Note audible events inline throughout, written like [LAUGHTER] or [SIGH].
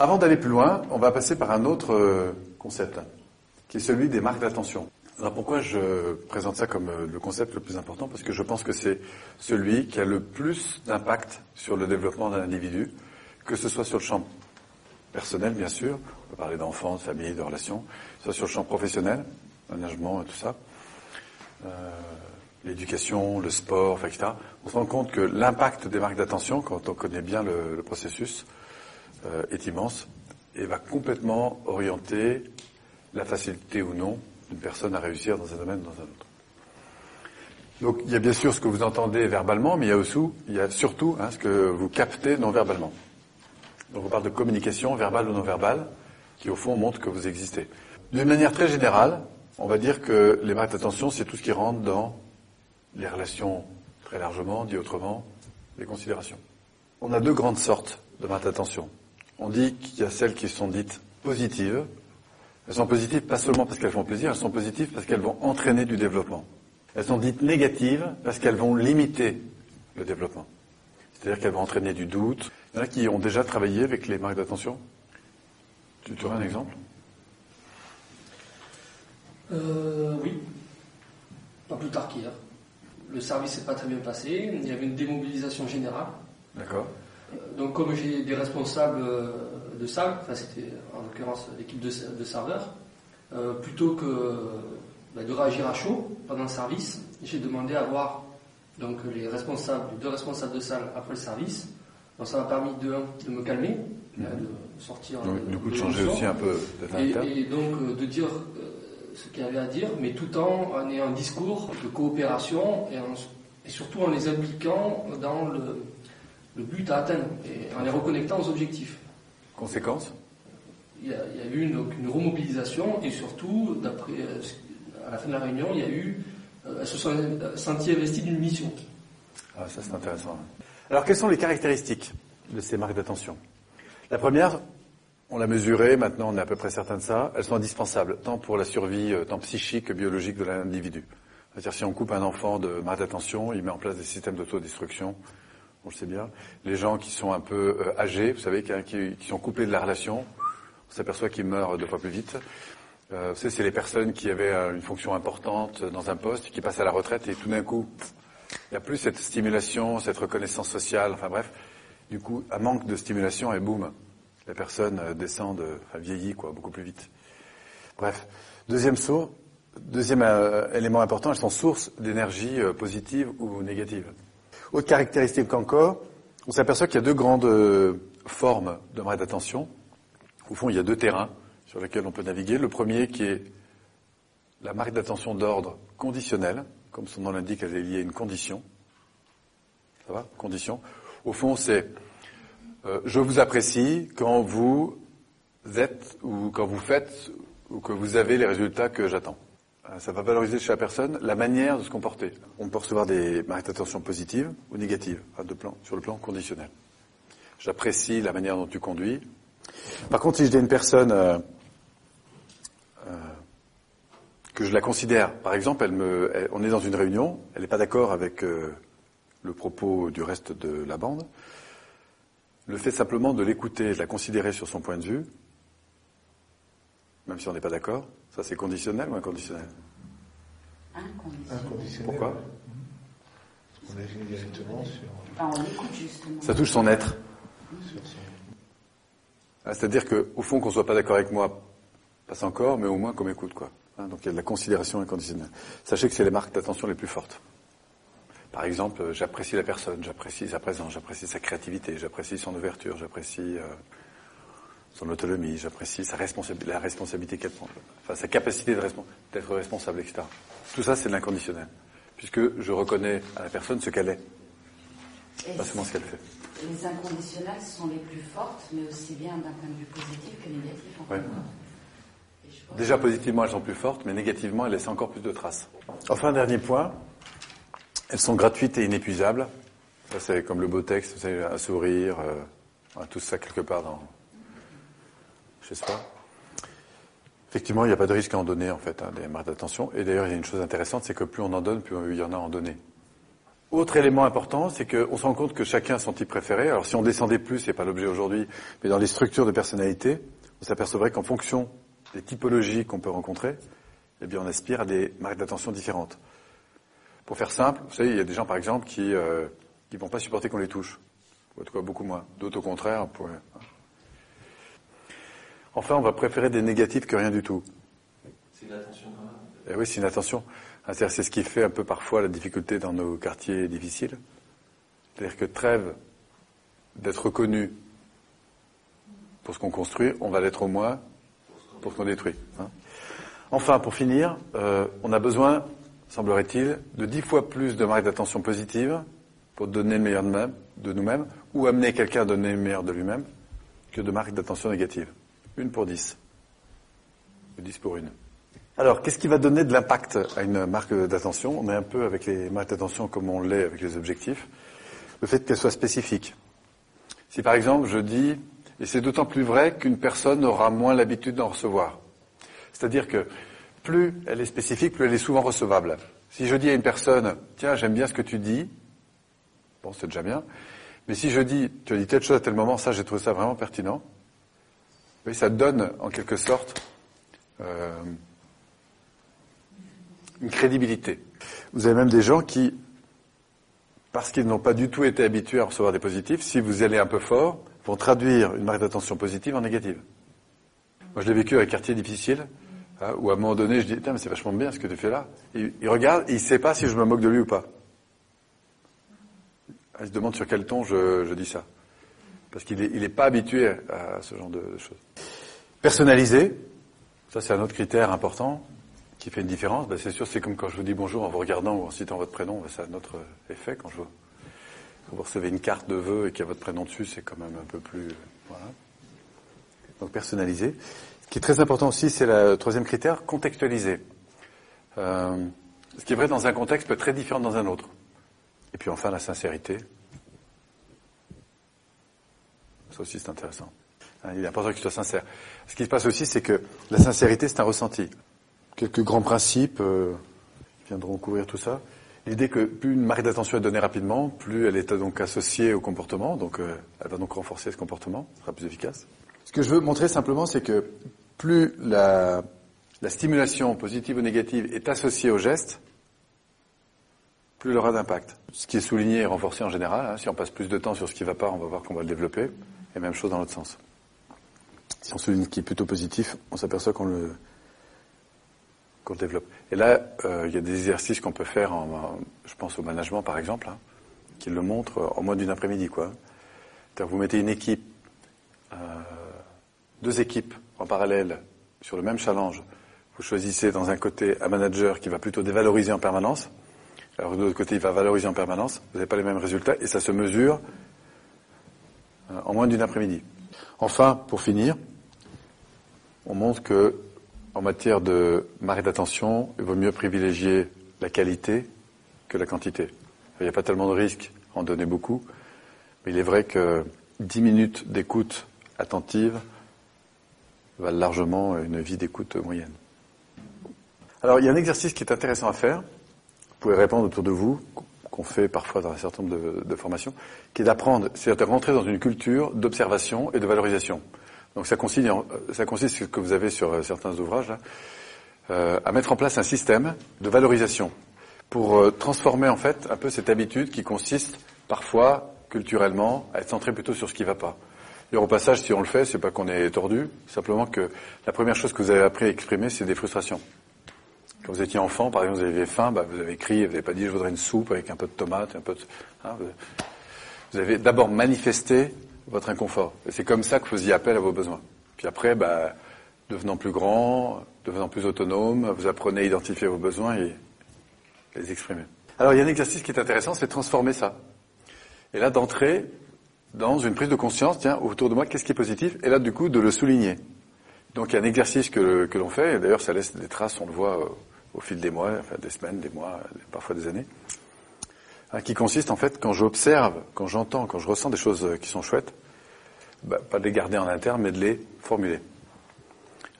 Avant d'aller plus loin, on va passer par un autre euh, concept, qui est celui des marques d'attention. Alors pourquoi je présente ça comme euh, le concept le plus important? Parce que je pense que c'est celui qui a le plus d'impact sur le développement d'un individu, que ce soit sur le champ personnel, bien sûr, on peut parler d'enfants, de famille, de relations, soit sur le champ professionnel, management et tout ça, euh, l'éducation, le sport, etc. On se rend compte que l'impact des marques d'attention, quand on connaît bien le processus, euh, est immense et va complètement orienter la facilité ou non d'une personne à réussir dans un domaine ou dans un autre. Donc il y a bien sûr ce que vous entendez verbalement, mais il y a aussi, il y a surtout hein, ce que vous captez non verbalement. Donc on parle de communication verbale ou non verbale, qui au fond montre que vous existez. D'une manière très générale, on va dire que les marques d'attention, c'est tout ce qui rentre dans les relations très largement, dit autrement, les considérations. On a deux grandes sortes de marques d'attention. On dit qu'il y a celles qui sont dites positives. Elles sont positives pas seulement parce qu'elles font plaisir, elles sont positives parce qu'elles vont entraîner du développement. Elles sont dites négatives parce qu'elles vont limiter le développement. C'est-à-dire qu'elles vont entraîner du doute. Il y en a qui ont déjà travaillé avec les marques d'attention. Tu, aurais un exemple? Euh, oui. Pas plus tard qu'hier. Le service n'est pas très bien passé. Il y avait une démobilisation générale. D'accord. Euh, Donc, comme j'ai des responsables euh, de salle, enfin, c'était en l'occurrence l'équipe de, de serveurs, euh, plutôt que bah, de réagir à chaud pendant le service, j'ai demandé à voir donc, les responsables, les deux responsables de salle après le service. Donc, ça m'a permis de, de me calmer, Mhm. hein, de sortir. Donc, de- du coup, de changer aussi un peu Et, et donc euh, de dire euh, ce qu'il y avait à dire, mais tout en, en ayant un discours de coopération et, en- et surtout en les impliquant dans le, le but à atteindre et en les reconnectant aux objectifs. Conséquence Il y a, il y a eu une, donc une remobilisation et surtout, d'après euh, à la fin de la réunion, il y a eu, euh, elles se sont senties investies d'une mission. Ah, ça c'est intéressant. Alors quelles sont les caractéristiques de ces marques d'attention? La première, on l'a mesurée, maintenant on est à peu près certain de ça, elles sont indispensables, tant pour la survie, euh, tant psychique que biologique de l'individu. C'est-à-dire si on coupe un enfant de marque d'attention, il met en place des systèmes d'autodestruction, on le sait bien. Les gens qui sont un peu euh, âgés, vous savez, qui, sont coupés de la relation, on s'aperçoit qu'ils meurent deux fois plus vite. Euh, vous savez, c'est les personnes qui avaient euh, une fonction importante dans un poste, qui passent à la retraite et tout d'un coup, il n'y a plus cette stimulation, cette reconnaissance sociale, enfin bref. Du coup, un manque de stimulation et boum, la personne euh, descend, de, enfin quoi, beaucoup plus vite. Bref. Deuxième source, deuxième élément important, elles sont sources d'énergie positive ou négative. Autre caractéristique encore, on s'aperçoit qu'il y a deux grandes euh, formes de marque d'attention. Au fond, il y a deux terrains sur lesquels on peut naviguer. Le premier qui est la marque d'attention d'ordre conditionnel, comme son nom l'indique, elle est liée à une condition. Ça va? Condition. Au fond, c'est euh, je vous apprécie quand vous êtes ou quand vous faites ou que vous avez les résultats que j'attends. Euh, Ça va valoriser chez la personne la manière de se comporter. On peut recevoir des marques d'attention positives ou négatives hein, de plan, sur le plan conditionnel. J'apprécie la manière dont tu conduis. Par contre, si je dis à une personne euh, euh, que je la considère, par exemple, on est dans une réunion, elle n'est pas d'accord avec euh, le propos du reste de la bande, le fait simplement de l'écouter, de la considérer sur son point de vue, même si on n'est pas d'accord, ça c'est conditionnel ou inconditionnel? Inconditionnel. Inconditionnel. Pourquoi? On agit directement sur, Enfin, on écoute justement. Ça touche son être. sur son. Ah, C'est-à-dire qu'au fond, qu'on soit pas d'accord avec moi, passe encore, mais au moins qu'on m'écoute, quoi. Hein, donc il y a de la considération inconditionnelle. Sachez que c'est les marques d'attention les plus fortes. Par exemple, euh, j'apprécie la personne, j'apprécie sa présence, j'apprécie sa créativité, j'apprécie son ouverture, j'apprécie euh, son autonomie, j'apprécie sa responsabi- la responsabilité qu'elle prend, enfin sa capacité d'être responsable, etc. Tout ça, c'est de l'inconditionnel, puisque je reconnais à la personne ce qu'elle est, Et pas seulement ce qu'elle fait. les inconditionnelles sont les plus fortes, mais aussi bien d'un point de vue positif que négatif. En Ouais. Déjà positivement, elles sont plus fortes, mais négativement, elles laissent encore plus de traces. Enfin, dernier point, elles sont gratuites et inépuisables. Ça, c'est comme le beau texte, c'est un sourire, euh, on a tout ça quelque part dans, Effectivement, il n'y a pas de risque à en donner, en fait, hein, des marques d'attention. Et d'ailleurs, il y a une chose intéressante, c'est que plus on en donne, plus il y en a à en donner. Autre élément important, c'est qu'on se rend compte que chacun a son type préféré. Alors si on descendait plus, c'est pas l'objet aujourd'hui, mais dans les structures de personnalité, on s'apercevrait qu'en fonction des typologies qu'on peut rencontrer, eh on aspire à des marques d'attention différentes. Pour faire simple, vous savez, il y a des gens par exemple qui euh, qui vont pas supporter qu'on les touche, ou en beaucoup moins. D'autres au contraire pourraient. Enfin, on va préférer des négatifs que rien du tout. C'est une attention quand même. Eh oui, c'est une attention. Ah, c'est ce qui fait un peu parfois la difficulté dans nos quartiers difficiles. C'est-à-dire que trêve d'être reconnu pour ce qu'on construit, on va l'être au moins pour ce qu'on détruit. hein. Enfin, pour finir, euh, on a besoin, semblerait-il, de dix fois plus de marques d'attention positives pour donner le meilleur de nous-mêmes ou amener quelqu'un à donner le meilleur de lui-même que de marques d'attention négatives. Une pour dix. Dix pour une. Alors, qu'est-ce qui va donner de l'impact à une marque d'attention? On est un peu avec les marques d'attention comme on l'est avec les objectifs. Le fait qu'elles soient spécifiques. Si par exemple je dis, et c'est d'autant plus vrai qu'une personne aura moins l'habitude d'en recevoir. C'est-à-dire que plus elle est spécifique, plus elle est souvent recevable. Si je dis à une personne, tiens, j'aime bien ce que tu dis, bon, c'est déjà bien. Mais si je dis, tu as dit telle chose à tel moment, ça, j'ai trouvé ça vraiment pertinent. Oui, ça donne en quelque sorte euh, une crédibilité. Vous avez même des gens qui, parce qu'ils n'ont pas du tout été habitués à recevoir des positifs, si vous allez un peu fort, vont traduire une marque d'attention positive en négative. Moi, je l'ai vécu avec quartier difficile, hein, où à un moment donné, je dis, mais c'est vachement bien ce que tu fais là. Il regarde, et il ne sait pas si je me moque de lui ou pas. Il se demande sur quel ton je dis ça. Parce qu'il n'est est pas habitué à ce genre de, choses. Personnalisé, ça c'est un autre critère important qui fait une différence. Ben, c'est sûr, c'est comme quand je vous dis bonjour en vous regardant ou en citant votre prénom, ben, ça a notre effet. Quand je vous, quand vous recevez une carte de vœux et qu'il y a votre prénom dessus, c'est quand même un peu plus... euh, voilà. Donc personnalisé. Ce qui est très important aussi, c'est le troisième critère, contextualisé. Euh, ce qui est vrai dans un contexte peut être très différent dans un autre. Et puis enfin, la sincérité. Ça aussi, c'est intéressant. Hein, Il est important qu'il soit sincère. Ce qui se passe aussi, c'est que la sincérité, c'est un ressenti. Quelques grands principes euh, viendront couvrir tout ça. L'idée que plus une marque d'attention est donnée rapidement, plus elle est donc associée au comportement, donc euh, elle va donc renforcer ce comportement, sera plus efficace. Ce que je veux montrer simplement, c'est que plus la stimulation positive ou négative est associée au geste, plus elle aura d'impact. Ce qui est souligné et renforcé en général, hein, si on passe plus de temps sur ce qui ne va pas, on va voir qu'on va le développer, et même chose dans l'autre sens. Si on souligne ce qui est plutôt positif, on s'aperçoit qu'on le, qu'on le développe. Et là, euh, il y a des exercices qu'on peut faire, en, je pense au management par exemple, hein, qui le montrent en moins d'une après-midi. quoi. C'est-à-dire vous mettez une équipe, euh, deux équipes en parallèle sur le même challenge. Vous choisissez dans un côté un manager qui va plutôt dévaloriser en permanence, alors de l'autre côté il va valoriser en permanence. Vous n'avez pas les mêmes résultats et ça se mesure euh, en moins d'une après-midi. Enfin, pour finir, on montre que en matière de marque d'attention, il vaut mieux privilégier la qualité que la quantité. Il n'y a pas tellement de risque à en donner beaucoup, mais il est vrai que 10 minutes d'écoute attentive valent largement une vie d'écoute moyenne. Alors, il y a un exercice qui est intéressant à faire. Vous pouvez répondre autour de vous, qu'on fait parfois dans un certain nombre de, formations, qui est d'apprendre, c'est-à-dire de rentrer dans une culture d'observation et de valorisation. Donc ça consiste, ça consiste, ce que vous avez sur euh, certains ouvrages, là, euh, à mettre en place un système de valorisation pour euh, transformer en fait un peu cette habitude qui consiste parfois culturellement à être centré plutôt sur ce qui ne va pas. Et au passage, si on le fait, c'est pas qu'on est tordu, simplement que la première chose que vous avez appris à exprimer, c'est des frustrations. Quand vous étiez enfant, par exemple, vous aviez faim, bah, vous avez crié, vous n'avez pas dit je voudrais une soupe avec un peu de tomate, un peu de... hein, vous- avez d'abord manifesté votre inconfort. Et c'est comme ça que vous faisiez appel à vos besoins. Puis après, bah, devenant plus grand, devenant plus autonome, vous apprenez à identifier vos besoins et les exprimer. Alors il y a un exercice qui est intéressant, c'est de transformer ça. Et là, d'entrer dans une prise de conscience, tiens, autour de moi, qu'est-ce qui est positif? Et là, du coup, de le souligner. Donc il y a un exercice que, que l'on fait, et d'ailleurs ça laisse des traces, on le voit euh, au fil des mois, enfin des semaines, des mois, parfois des années, hein, qui consiste en fait, quand j'observe, quand j'entends, quand je ressens des choses euh, qui sont chouettes, bah, pas de les garder en interne, mais de les formuler.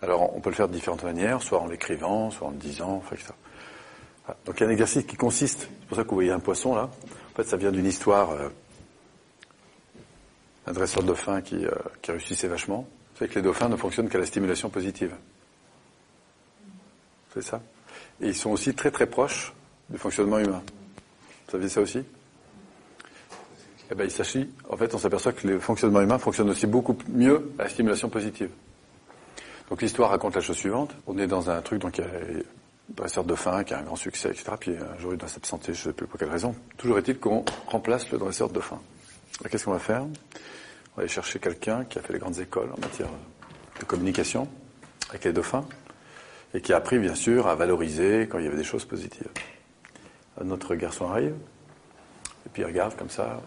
Alors on peut le faire de différentes manières, soit en l'écrivant, soit en le disant, enfin, etc. Voilà. Donc il y a un exercice qui consiste, c'est pour ça que vous voyez un poisson là, en fait ça vient d'une histoire, euh, un dresseur de dauphins qui, euh, qui réussissait vachement. Savez que les dauphins ne fonctionnent qu'à la stimulation positive. C'est ça? Et ils sont aussi très très proches du fonctionnement humain. Vous saviez ça aussi? Eh bien, il s'agit, en fait, on s'aperçoit que le fonctionnement humain fonctionne aussi beaucoup mieux à la stimulation positive. Donc l'histoire raconte la chose suivante. On est dans un truc, donc il y a dresseur de dauphin qui a un grand succès, etc. Puis un jour il doit s'absenter, je ne sais plus pour quelle raison. Toujours est-il qu'on remplace le dresseur de. Alors, Qu'est-ce qu'on va faire? On va aller chercher quelqu'un qui a fait les grandes écoles en matière de communication avec les dauphins et qui a appris bien sûr à valoriser quand il y avait des choses positives. Notre garçon arrive et puis il regarde comme ça.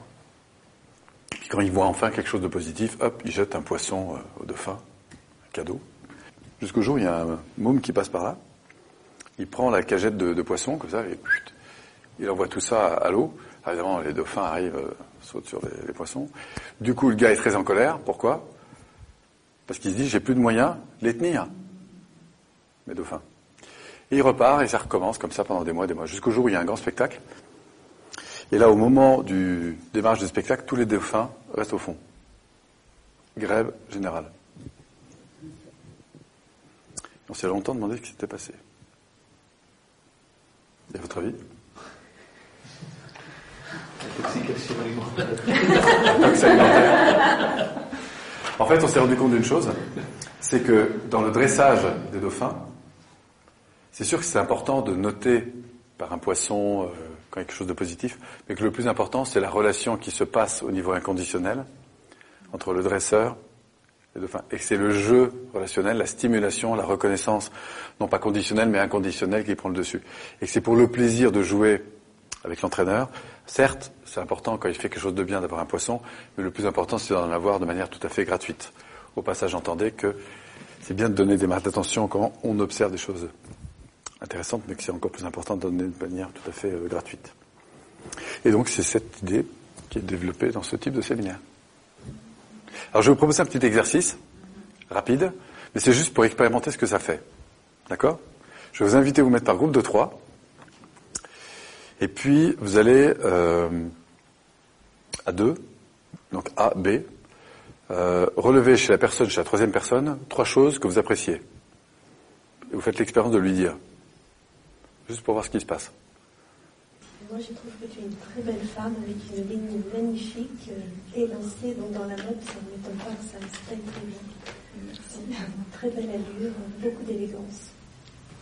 Puis quand il voit enfin quelque chose de positif, hop, il jette un poisson euh, au dauphin, un cadeau. Jusqu'au jour il y a un môme qui passe par là. Il prend la cagette de, poisson comme ça et il envoie tout ça à, à l'eau. Évidemment, les dauphins arrivent, euh, sautent sur les, les poissons. Du coup, le gars est très en colère. Pourquoi? Parce qu'il se dit, j'ai plus de moyens de les tenir, mes dauphins. Et il repart et ça recommence comme ça pendant des mois, des mois, jusqu'au jour où il y a un grand spectacle. Et là, au moment du démarrage du spectacle, tous les dauphins restent au fond. Grève générale. On s'est longtemps demandé ce qui s'était passé. Et à votre avis? [LAUGHS] En fait, on s'est rendu compte d'une chose, c'est que dans le dressage des dauphins, c'est sûr que c'est important de noter par un poisson euh, quelque chose de positif, mais que le plus important, c'est la relation qui se passe au niveau inconditionnel entre le dresseur et le dauphin. Et c'est le jeu relationnel, la stimulation, la reconnaissance, non pas conditionnelle, mais inconditionnelle qui prend le dessus. Et que c'est pour le plaisir de jouer avec l'entraîneur. Certes, c'est important quand il fait quelque chose de bien d'avoir un poisson, mais le plus important, c'est d'en avoir de manière tout à fait gratuite. Au passage, entendez que c'est bien de donner des marques d'attention quand on observe des choses intéressantes, mais que c'est encore plus important de donner de manière tout à fait euh, gratuite. Et donc, c'est cette idée qui est développée dans ce type de séminaire. Alors, je vais vous proposer un petit exercice, rapide, mais c'est juste pour expérimenter ce que ça fait. D'accord? Je vais vous inviter à vous mettre par groupe de trois. Et puis, vous allez euh, à deux, donc A, B, euh, relever chez la personne, chez la troisième personne, trois choses que vous appréciez. Et vous faites l'expérience de lui dire. Juste pour voir ce qui se passe. Moi, je trouve que tu es une très belle femme avec une ligne magnifique, euh, élancée, donc dans la mode, ça ne m'étonne pas que ça se très très bien. Merci. Très belle allure, beaucoup d'élégance.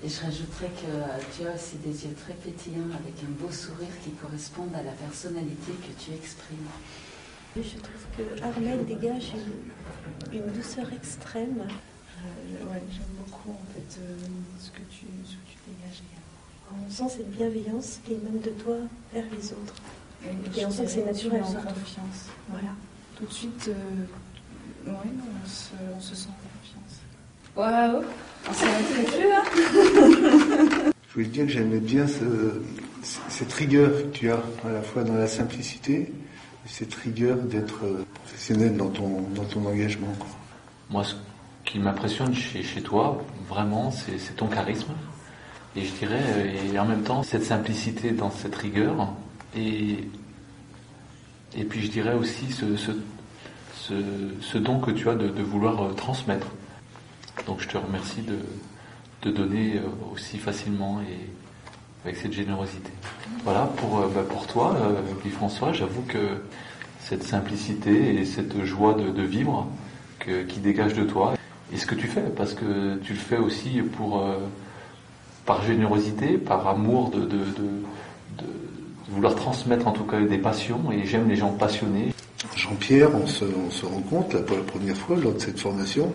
Et je rajouterais que tu as aussi des yeux très pétillants avec un beau sourire qui correspondent à la personnalité que tu exprimes. Et Je trouve que Armel dégage une, une douceur extrême. Euh, ouais, j'aime beaucoup en fait euh, ce, que tu, ce que tu dégages également. On sent cette bienveillance qui émane de toi vers les autres. Et, Et on sent que c'est naturel, En confiance. Voilà. Tout de suite, euh, ouais, on, se, on se sent en confiance. Waouh On s'est rencontrés plus, hein [LAUGHS] Je voulais dire que j'aimais bien ce- cette rigueur que tu as à la fois dans la simplicité et cette rigueur d'être euh, professionnel dans ton, dans ton engagement. quoi. Moi, ce qui m'impressionne chez, chez toi, vraiment, c'est c'est ton charisme. Et je dirais, euh, et en même temps, cette simplicité dans cette rigueur. Et, et puis je dirais aussi ce, ce, don que tu as de, de vouloir euh, transmettre. Donc je te remercie de, de donner euh, aussi facilement et avec cette générosité. Voilà, pour, bah, pour toi, euh, Guy-François, j'avoue que cette simplicité et cette joie de, vivre que- qui dégage de toi, et ce que tu fais, parce que tu le fais aussi pour, par générosité, par amour de, de, de- de vouloir transmettre en tout cas des passions, et j'aime les gens passionnés. Jean-Pierre, on se, on se rencontre là pour la première fois lors de cette formation.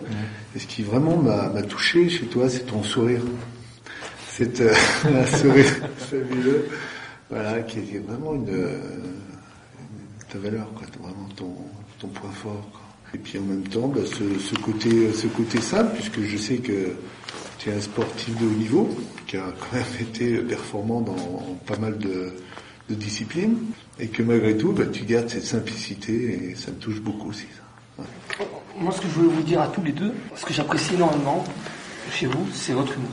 Et ce qui vraiment m'a touché chez toi, c'est ton sourire. C'est euh, [LAUGHS] un sourire fabuleux, voilà, qui est vraiment une, une- ta valeur, quoi, vraiment ton, ton point fort. quoi. Et puis en même temps, bah, ce, ce côté, ce côté simple, puisque je sais que tu es un sportif de haut niveau, qui a quand même été performant dans pas mal de, disciplines, et que malgré tout, bah, tu gardes cette simplicité, et ça me touche beaucoup aussi. Moi, ce que je voulais vous dire à tous les deux, ce que j'apprécie énormément chez vous, c'est votre humour.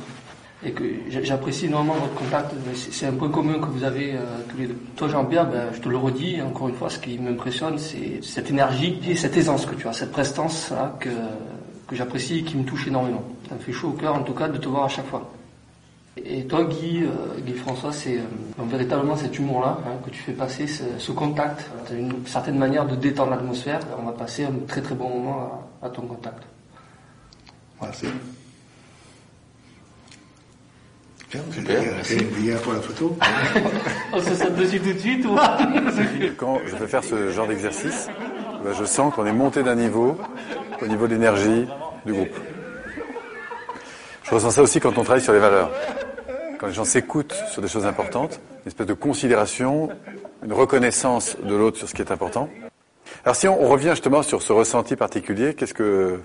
et que j'a- j'apprécie énormément votre contact. C'est un point commun que vous avez euh, tous les deux. Toi, Jean-Pierre, ben, je te le redis encore une fois, ce qui m'impressionne, c'est cette énergie et cette aisance que tu as, cette prestance là, que j'apprécie et qui me touche énormément. Ça me fait chaud au cœur, en tout cas, de te voir à chaque fois. Et toi, Guy, euh, Guy François, c'est euh, donc véritablement cet humour-là hein, que tu fais passer, ce, ce contact. Tu as une certaine manière de détendre l'atmosphère. On va passer un très très bon moment à, à ton contact. Merci. Tiens, Super, merci. pour la photo. [LAUGHS] On se saute dessus tout de suite ou Quand [LAUGHS] je vais faire ce genre d'exercice, ben, je sens qu'on est monté d'un niveau au niveau de l'énergie du groupe. Je ressens ça aussi quand on travaille sur les valeurs. Quand les gens s'écoutent sur des choses importantes, une espèce de considération, une reconnaissance de l'autre sur ce qui est important. Alors si on, on revient justement sur ce ressenti particulier, qu'est-ce que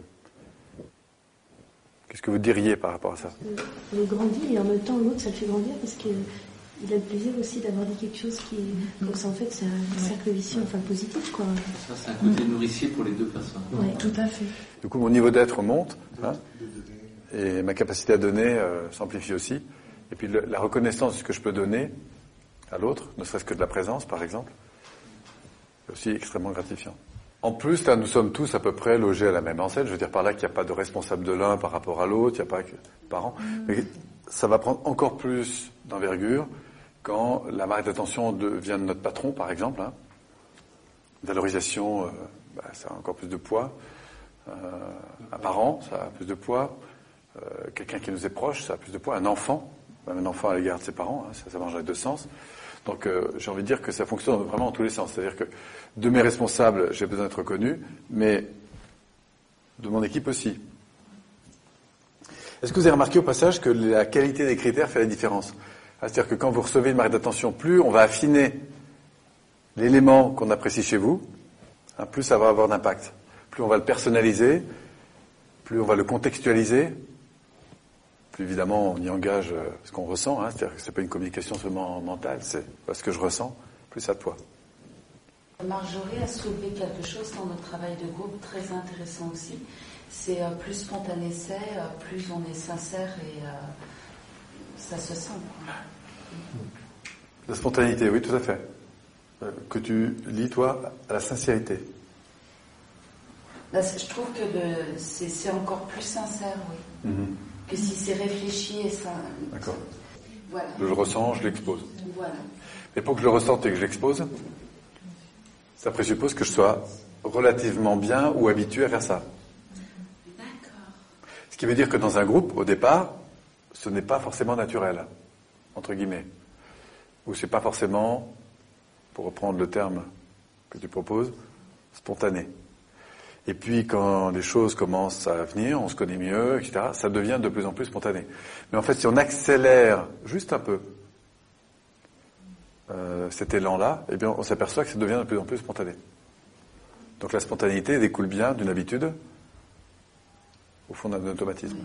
qu'est-ce que vous diriez par rapport à ça? On grandit et en même temps l'autre ça le fait grandir parce que il a le plaisir aussi d'avoir dit quelque chose qui donc ça, en fait c'est un cercle vicieux enfin positif quoi. Ça, c'est un côté nourricier pour les deux personnes. Ouais. Tout à fait. Du coup, mon niveau d'être monte, hein, et ma capacité à donner euh, s'amplifie aussi. Et puis le- la reconnaissance de ce que je peux donner à l'autre, ne serait-ce que de la présence, par exemple, c'est aussi extrêmement gratifiant. En plus, là, nous sommes tous à peu près logés à la même enseigne. Je veux dire par là qu'il n'y a pas de responsable de l'un par rapport à l'autre, il n'y a pas que parents. Mais ça va prendre encore plus d'envergure quand la marque d'attention de- vient de notre patron, par exemple. Hein. Valorisation, euh, bah, ça a encore plus de poids. Euh, un parent, ça a plus de poids. Euh, Quelqu'un qui nous est proche, ça a plus de poids. Un enfant, un enfant à l'égard de ses parents, hein, ça, ça marche dans les deux sens. Donc euh, j'ai envie de dire que ça fonctionne vraiment dans tous les sens. C'est-à-dire que de mes responsables, j'ai besoin d'être reconnu, mais de mon équipe aussi. Est-ce que vous avez remarqué au passage que la qualité des critères fait la différence? C'est-à-dire que quand vous recevez une marque d'attention, plus on va affiner l'élément qu'on apprécie chez vous, hein, plus ça va avoir d'impact. Plus on va le personnaliser, plus on va le contextualiser, plus évidemment on y engage euh, ce qu'on ressent, hein, c'est-à-dire que c'est pas une communication seulement mentale, c'est ce que je ressens, plus ça de poids. Marjorie a soulevé quelque chose dans notre travail de groupe très intéressant aussi. C'est euh, plus spontané c'est, euh, plus on est sincère et euh, ça se sent. quoi. La spontanéité, oui, tout à fait. Que tu lis, toi, à la sincérité. Là, je trouve que c'est c'est encore plus sincère, oui. Que si c'est réfléchi et ça. D'accord. Voilà. Je le ressens, je l'expose. Voilà. Mais pour que je le ressente et que je l'expose, ça présuppose que je sois relativement bien ou habitué à faire ça. D'accord. Ce qui veut dire que dans un groupe, au départ, ce n'est pas forcément naturel, entre guillemets. Ou c'est pas forcément, pour reprendre le terme que tu proposes, spontané. Et puis quand les choses commencent à venir, on se connaît mieux, etc., ça devient de plus en plus spontané. Mais en fait, si on accélère juste un peu euh, cet élan-là, eh bien, on s'aperçoit que ça devient de plus en plus spontané. Donc la spontanéité découle bien d'une habitude, au fond d'un automatisme.